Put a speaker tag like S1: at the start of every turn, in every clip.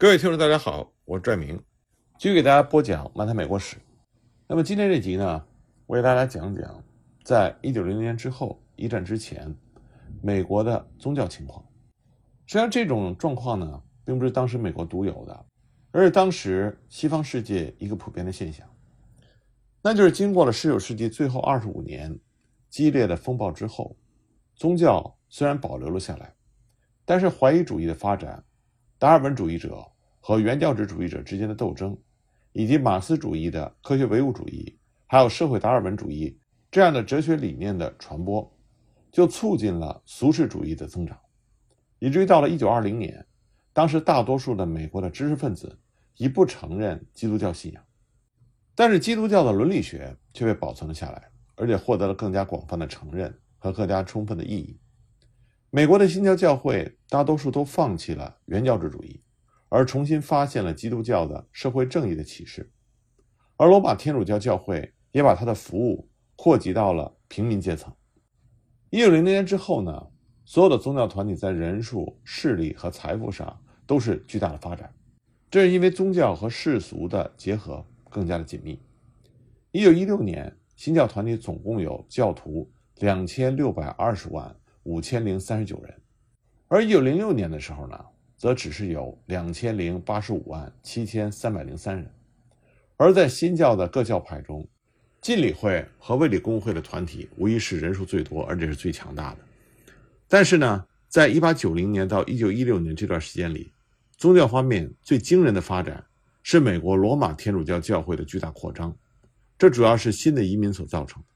S1: 各位听众，大家好，我是拽明，继续给大家播讲《漫谈美国史》。那么今天这集呢，我给大家讲讲，在一九零零年之后，一战之前，美国的宗教情况。实际上，这种状况呢，并不是当时美国独有的，而是当时西方世界一个普遍的现象。那就是经过了十九世纪最后二十五年激烈的风暴之后，宗教虽然保留了下来，但是怀疑主义的发展。达尔文主义者和原教旨主义者之间的斗争，以及马克思主义的科学唯物主义，还有社会达尔文主义这样的哲学理念的传播，就促进了俗世主义的增长，以至于到了一九二零年，当时大多数的美国的知识分子已不承认基督教信仰，但是基督教的伦理学却被保存了下来，而且获得了更加广泛的承认和更加充分的意义。美国的新教教会大多数都放弃了原教旨主义，而重新发现了基督教的社会正义的启示。而罗马天主教教会也把它的服务扩及到了平民阶层。一九零零年之后呢，所有的宗教团体在人数、势力和财富上都是巨大的发展，这是因为宗教和世俗的结合更加的紧密。一九一六年，新教团体总共有教徒两千六百二十万。五千零三十九人，而一九零六年的时候呢，则只是有两千零八十五万七千三百零三人。而在新教的各教派中，浸理会和卫理公会的团体无疑是人数最多，而且是最强大的。但是呢，在一八九零年到一九一六年这段时间里，宗教方面最惊人的发展是美国罗马天主教教会的巨大扩张，这主要是新的移民所造成的。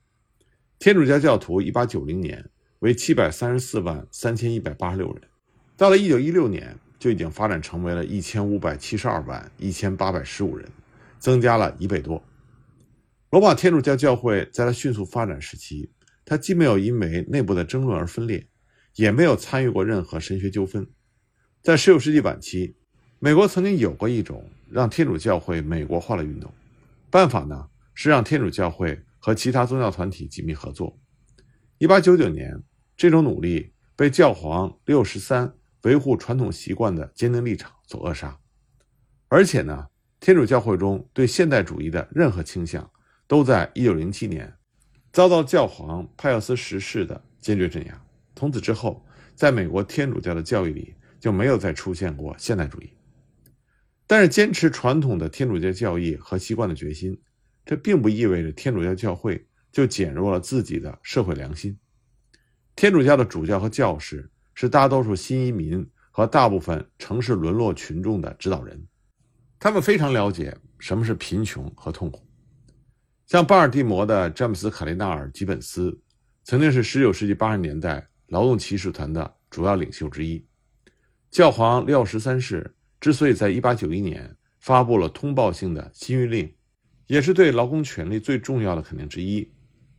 S1: 天主教教徒一八九零年。为七百三十四万三千一百八十六人，到了一九一六年，就已经发展成为了一千五百七十二万一千八百十五人，增加了一倍多。罗马天主教教会在它迅速发展时期，它既没有因为内部的争论而分裂，也没有参与过任何神学纠纷。在十九世纪晚期，美国曾经有过一种让天主教会美国化的运动，办法呢是让天主教会和其他宗教团体紧密合作。一八九九年。这种努力被教皇六十三维护传统习惯的坚定立场所扼杀，而且呢，天主教会中对现代主义的任何倾向，都在一九零七年遭到教皇派厄斯十世的坚决镇压。从此之后，在美国天主教的教育里就没有再出现过现代主义。但是，坚持传统的天主教教义和习惯的决心，这并不意味着天主教教会就减弱了自己的社会良心。天主教的主教和教士是大多数新移民和大部分城市沦落群众的指导人，他们非常了解什么是贫穷和痛苦。像巴尔的摩的詹姆斯·卡利纳尔·吉本斯，曾经是19世纪80年代劳动骑士团的主要领袖之一。教皇廖十三世之所以在1891年发布了通报性的新谕令，也是对劳工权利最重要的肯定之一。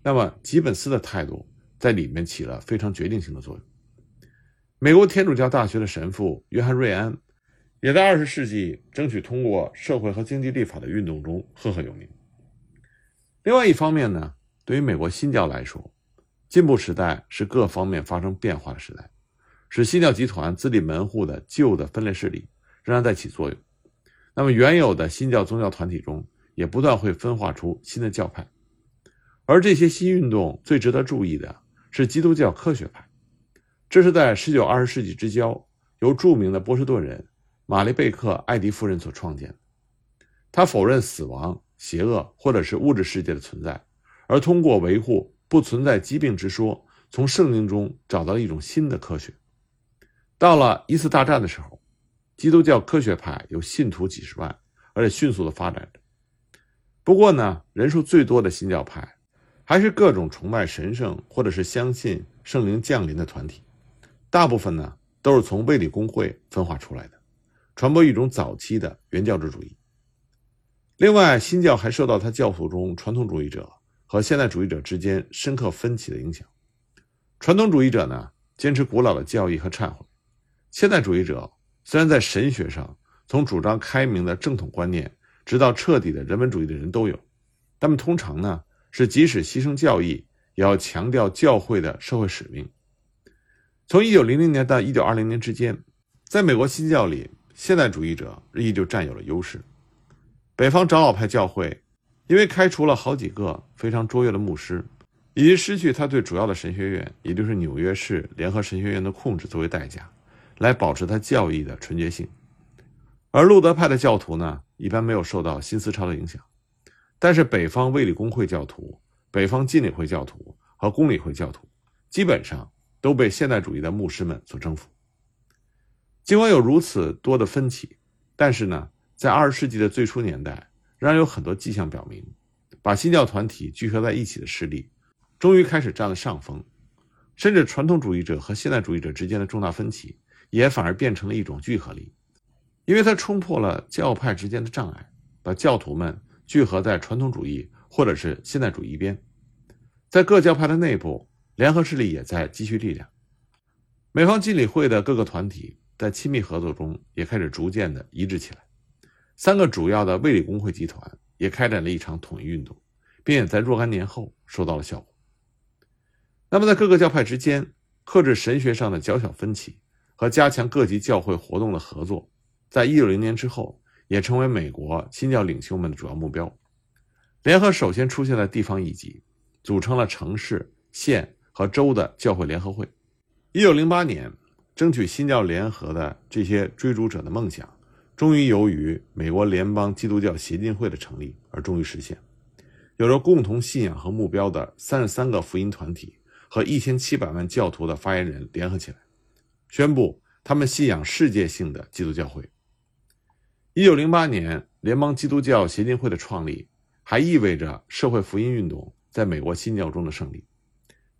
S1: 那么，吉本斯的态度？在里面起了非常决定性的作用。美国天主教大学的神父约翰·瑞安，也在二十世纪争取通过社会和经济立法的运动中赫赫有名。另外一方面呢，对于美国新教来说，进步时代是各方面发生变化的时代，使新教集团自立门户的旧的分裂势力仍然在起作用。那么原有的新教宗教团体中，也不断会分化出新的教派，而这些新运动最值得注意的。是基督教科学派，这是在十九二十世纪之交由著名的波士顿人玛丽贝克艾迪夫人所创建的。他否认死亡、邪恶或者是物质世界的存在，而通过维护不存在疾病之说，从圣经中找到了一种新的科学。到了一次大战的时候，基督教科学派有信徒几十万，而且迅速的发展着。不过呢，人数最多的新教派。还是各种崇拜神圣或者是相信圣灵降临的团体，大部分呢都是从卫理公会分化出来的，传播一种早期的原教旨主义。另外，新教还受到他教徒中传统主义者和现代主义者之间深刻分歧的影响。传统主义者呢坚持古老的教义和忏悔，现代主义者虽然在神学上从主张开明的正统观念，直到彻底的人文主义的人都有，他们通常呢。是即使牺牲教义，也要强调教会的社会使命。从一九零零年到一九二零年之间，在美国新教里现代主义者日益就占有了优势。北方长老派教会因为开除了好几个非常卓越的牧师，以及失去他对主要的神学院，也就是纽约市联合神学院的控制作为代价，来保持他教义的纯洁性。而路德派的教徒呢，一般没有受到新思潮的影响，但是北方卫理公会教徒、北方浸理会教徒和公理会教徒，基本上都被现代主义的牧师们所征服。尽管有如此多的分歧，但是呢，在二十世纪的最初年代，仍然有很多迹象表明，把新教团体聚合在一起的势力，终于开始占了上风，甚至传统主义者和现代主义者之间的重大分歧，也反而变成了一种聚合力，因为它冲破了教派之间的障碍，把教徒们聚合在传统主义或者是现代主义一边，在各教派的内部，联合势力也在积蓄力量，美方经理会的各个团体。在亲密合作中，也开始逐渐的一致起来。三个主要的卫理公会集团也开展了一场统一运动，并且在若干年后收到了效果。那么，在各个教派之间克制神学上的较小分歧和加强各级教会活动的合作，在一九零年之后也成为美国新教领袖们的主要目标。联合首先出现在地方一级，组成了城市、县和州的教会联合会。一九零八年。争取新教联合的这些追逐者的梦想，终于由于美国联邦基督教协进会的成立而终于实现。有着共同信仰和目标的三十三个福音团体和一千七百万教徒的发言人联合起来，宣布他们信仰世界性的基督教会。一九零八年，联邦基督教协进会的创立，还意味着社会福音运动在美国新教中的胜利。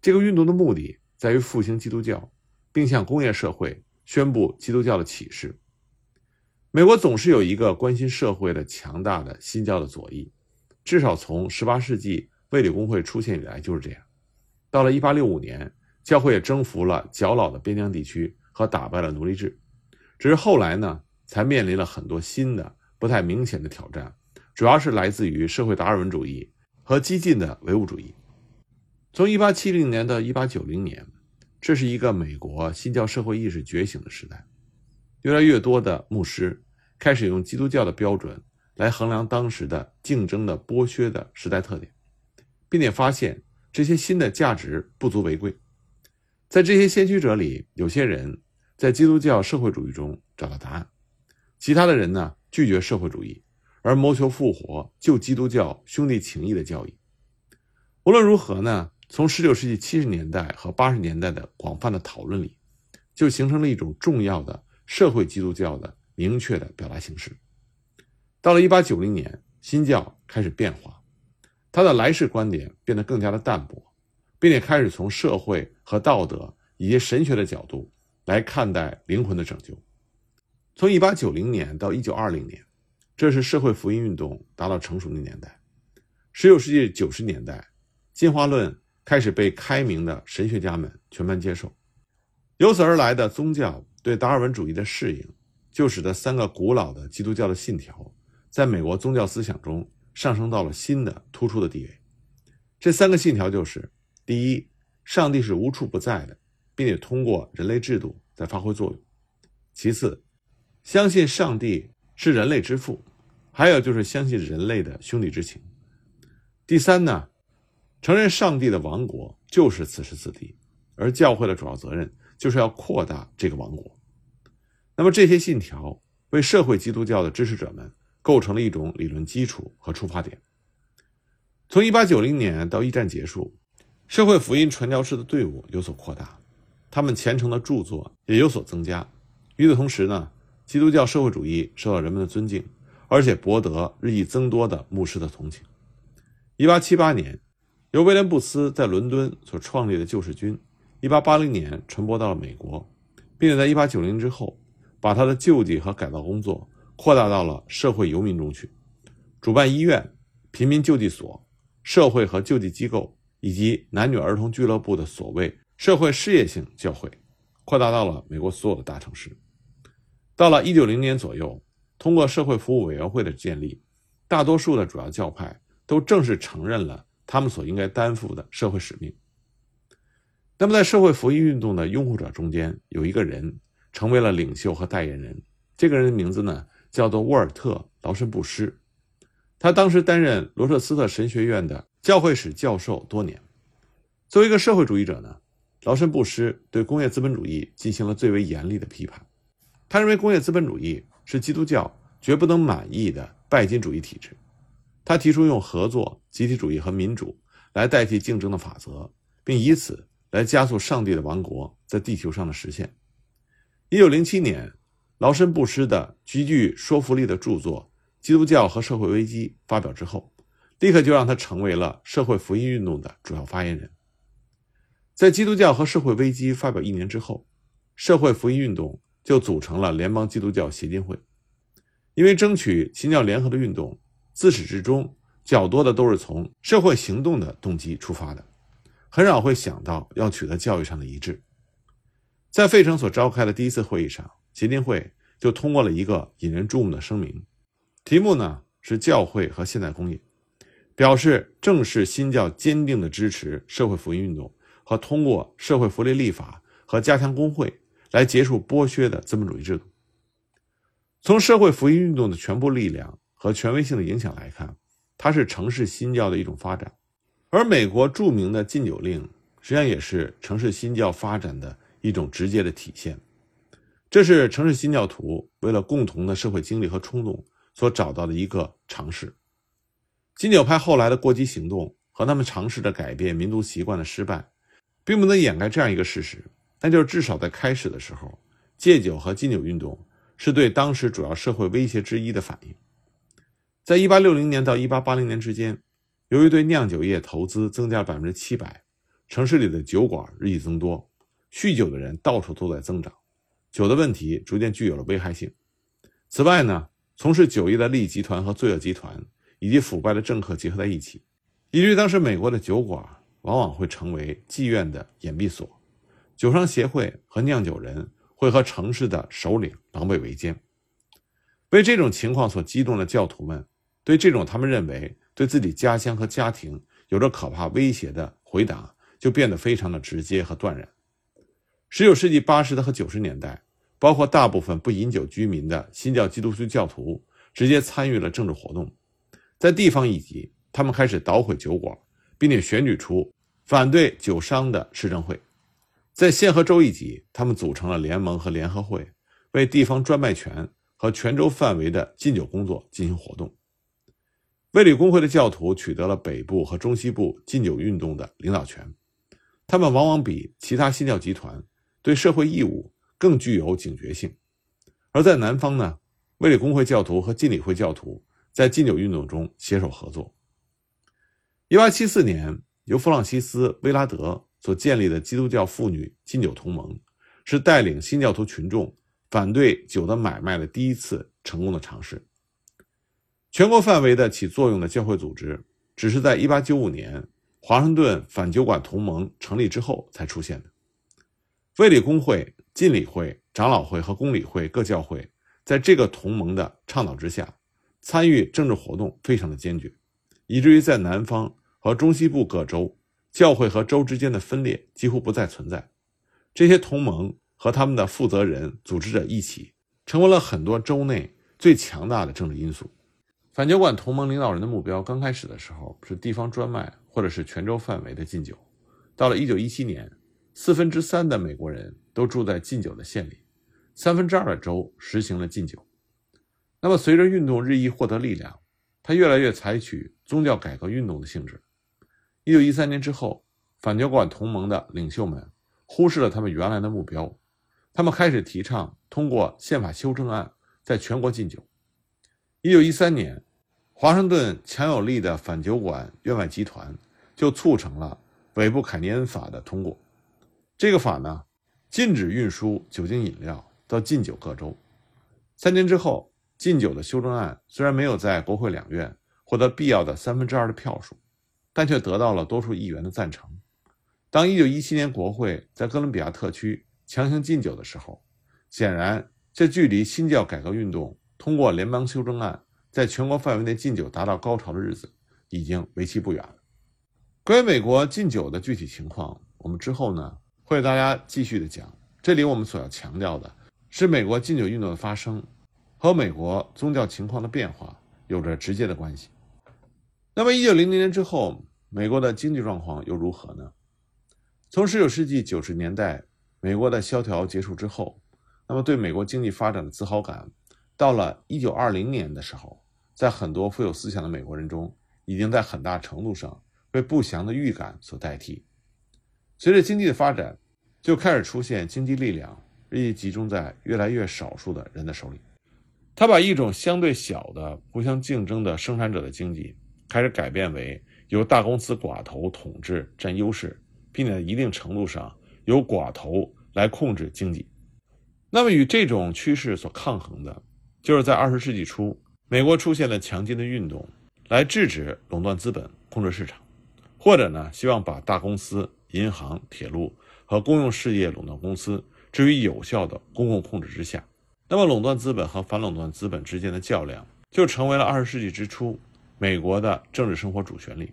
S1: 这个运动的目的在于复兴基督教。并向工业社会宣布基督教的启示。美国总是有一个关心社会的强大的新教的左翼，至少从18世纪卫理公会出现以来就是这样。到了1865年，教会也征服了较老的边疆地区和打败了奴隶制。只是后来呢，才面临了很多新的不太明显的挑战，主要是来自于社会达尔文主义和激进的唯物主义。从1870年到1890年。这是一个美国新教社会意识觉醒的时代，越来越多的牧师开始用基督教的标准来衡量当时的竞争的剥削的时代特点，并且发现这些新的价值不足为贵。在这些先驱者里，有些人在基督教社会主义中找到答案，其他的人呢拒绝社会主义，而谋求复活旧基督教兄弟情谊的教义。无论如何呢？从19世纪70年代和80年代的广泛的讨论里，就形成了一种重要的社会基督教的明确的表达形式。到了1890年，新教开始变化，它的来世观点变得更加的淡薄，并且开始从社会和道德以及神学的角度来看待灵魂的拯救。从1890年到1920年，这是社会福音运动达到成熟的年代。19世纪90年代，进化论。开始被开明的神学家们全盘接受，由此而来的宗教对达尔文主义的适应，就使得三个古老的基督教的信条，在美国宗教思想中上升到了新的突出的地位。这三个信条就是：第一，上帝是无处不在的，并且通过人类制度在发挥作用；其次，相信上帝是人类之父；还有就是相信人类的兄弟之情；第三呢？承认上帝的王国就是此时此地，而教会的主要责任就是要扩大这个王国。那么这些信条为社会基督教的支持者们构成了一种理论基础和出发点。从1890年到一战结束，社会福音传教士的队伍有所扩大，他们虔诚的著作也有所增加。与此同时呢，基督教社会主义受到人们的尊敬，而且博得日益增多的牧师的同情。1878年。由威廉·布斯在伦敦所创立的救世军，1880年传播到了美国，并且在1890年之后，把他的救济和改造工作扩大到了社会游民中去，主办医院、贫民救济所、社会和救济机构以及男女儿童俱乐部的所谓社会事业性教会，扩大到了美国所有的大城市。到了190年左右，通过社会服务委员会的建立，大多数的主要教派都正式承认了。他们所应该担负的社会使命。那么，在社会福音运动的拥护者中间，有一个人成为了领袖和代言人，这个人的名字呢叫做沃尔特·劳申布施，他当时担任罗彻斯特神学院的教会史教授多年。作为一个社会主义者呢，劳申布施对工业资本主义进行了最为严厉的批判。他认为工业资本主义是基督教绝不能满意的拜金主义体制。他提出用合作、集体主义和民主来代替竞争的法则，并以此来加速上帝的王国在地球上的实现。一九零七年，劳申布施的极具说服力的著作《基督教和社会危机》发表之后，立刻就让他成为了社会福音运动的主要发言人。在《基督教和社会危机》发表一年之后，社会福音运动就组成了联邦基督教协进会。因为争取新教联合的运动，自始至终较多的都是从社会行动的动机出发的，很少会想到要取得教育上的一致。在费城所召开的第一次会议上，协进会就通过了一个引人注目的声明，题目呢是“教会和现代工业”，表示正是新教坚定的支持社会福音运动和通过社会福利立法和加强工会来结束剥削的资本主义制度。从社会福音运动的全部力量和权威性的影响来看，它是城市新教的一种发展，而美国著名的禁酒令实际上也是城市新教发展的。一种直接的体现，这是城市新教徒为了共同的社会经历和冲动所找到的一个尝试。金九派后来的过激行动和他们尝试着改变民族习惯的失败，并不能掩盖这样一个事实，那就是至少在开始的时候，戒酒和禁酒运动是对当时主要社会威胁之一的反应。在一八六零年到一八八零年之间，由于对酿酒业投资增加百分之七百，城市里的酒馆日益增多。酗酒的人到处都在增长，酒的问题逐渐具有了危害性。此外呢，从事酒业的利益集团和罪恶集团以及腐败的政客结合在一起，以至于当时美国的酒馆往往会成为妓院的掩蔽所，酒商协会和酿酒人会和城市的首领狼狈为奸。为这种情况所激动的教徒们，对这种他们认为对自己家乡和家庭有着可怕威胁的回答，就变得非常的直接和断然。十九世纪八十的和九十年代，包括大部分不饮酒居民的新教基督教教徒，直接参与了政治活动。在地方一级，他们开始捣毁酒馆，并且选举出反对酒商的市政会；在县和州一级，他们组成了联盟和联合会，为地方专卖权和全州范围的禁酒工作进行活动。卫理公会的教徒取得了北部和中西部禁酒运动的领导权，他们往往比其他新教集团。对社会义务更具有警觉性，而在南方呢，卫理公会教徒和禁礼会教徒在禁酒运动中携手合作。一八七四年，由弗朗西斯·威拉德所建立的基督教妇女禁酒同盟，是带领新教徒群众反对酒的买卖的第一次成功的尝试。全国范围的起作用的教会组织，只是在一八九五年华盛顿反酒馆同盟成立之后才出现的。卫理公会、禁礼会、长老会和公理会各教会，在这个同盟的倡导之下，参与政治活动非常的坚决，以至于在南方和中西部各州，教会和州之间的分裂几乎不再存在。这些同盟和他们的负责人、组织者一起，成为了很多州内最强大的政治因素。反酒馆同盟领导人的目标刚开始的时候是地方专卖或者是全州范围的禁酒，到了1917年。四分之三的美国人都住在禁酒的县里，三分之二的州实行了禁酒。那么，随着运动日益获得力量，他越来越采取宗教改革运动的性质。一九一三年之后，反酒馆同盟的领袖们忽视了他们原来的目标，他们开始提倡通过宪法修正案在全国禁酒。一九一三年，华盛顿强有力的反酒馆院外集团就促成了韦布凯尼恩法的通过。这个法呢，禁止运输酒精饮料到禁酒各州。三年之后，禁酒的修正案虽然没有在国会两院获得必要的三分之二的票数，但却得到了多数议员的赞成。当1917年国会在哥伦比亚特区强行禁酒的时候，显然这距离新教改革运动通过联邦修正案在全国范围内禁酒达到高潮的日子已经为期不远了。关于美国禁酒的具体情况，我们之后呢？会给大家继续的讲，这里我们所要强调的是美国禁酒运动的发生和美国宗教情况的变化有着直接的关系。那么，一九零零年之后，美国的经济状况又如何呢？从十九世纪九十年代美国的萧条结束之后，那么对美国经济发展的自豪感，到了一九二零年的时候，在很多富有思想的美国人中，已经在很大程度上被不祥的预感所代替。随着经济的发展，就开始出现经济力量日益集中在越来越少数的人的手里。他把一种相对小的、互相竞争的生产者的经济。开始改变为由大公司寡头统治占优势，并且在一定程度上由寡头来控制经济。那么与这种趋势所抗衡的，就是在二十世纪初，美国出现了强劲的运动，来制止垄断资本控制市场，或者呢，希望把大公司、银行、铁路和公用事业垄断公司置于有效的公共控制之下。那么，垄断资本和反垄断资本之间的较量，就成为了二十世纪之初。美国的政治生活主旋律，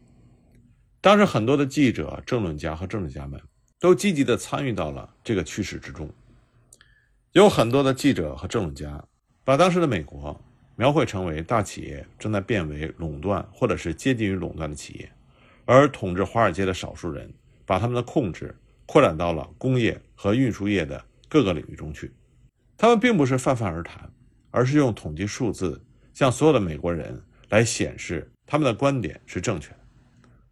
S1: 当时很多的记者、政论家和政治家们都积极地参与到了这个趋势之中。有很多的记者和政论家把当时的美国描绘成为大企业正在变为垄断或者是接近于垄断的企业，而统治华尔街的少数人把他们的控制扩展到了工业和运输业的各个领域中去。他们并不是泛泛而谈，而是用统计数字向所有的美国人。来显示他们的观点是正确的，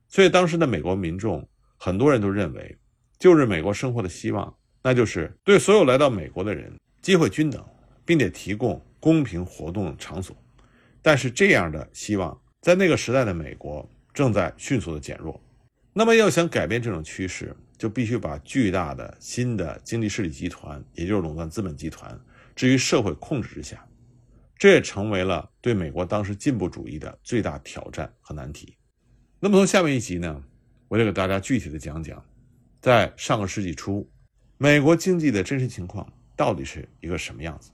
S1: 所以当时的美国民众很多人都认为，旧日美国生活的希望，那就是对所有来到美国的人机会均等，并且提供公平活动场所。但是这样的希望在那个时代的美国正在迅速的减弱。那么要想改变这种趋势，就必须把巨大的新的经济势力集团，也就是垄断资本集团，置于社会控制之下。这也成为了对美国当时进步主义的最大挑战和难题。那么从下面一集呢，我就给大家具体的讲讲，在上个世纪初，美国经济的真实情况到底是一个什么样子。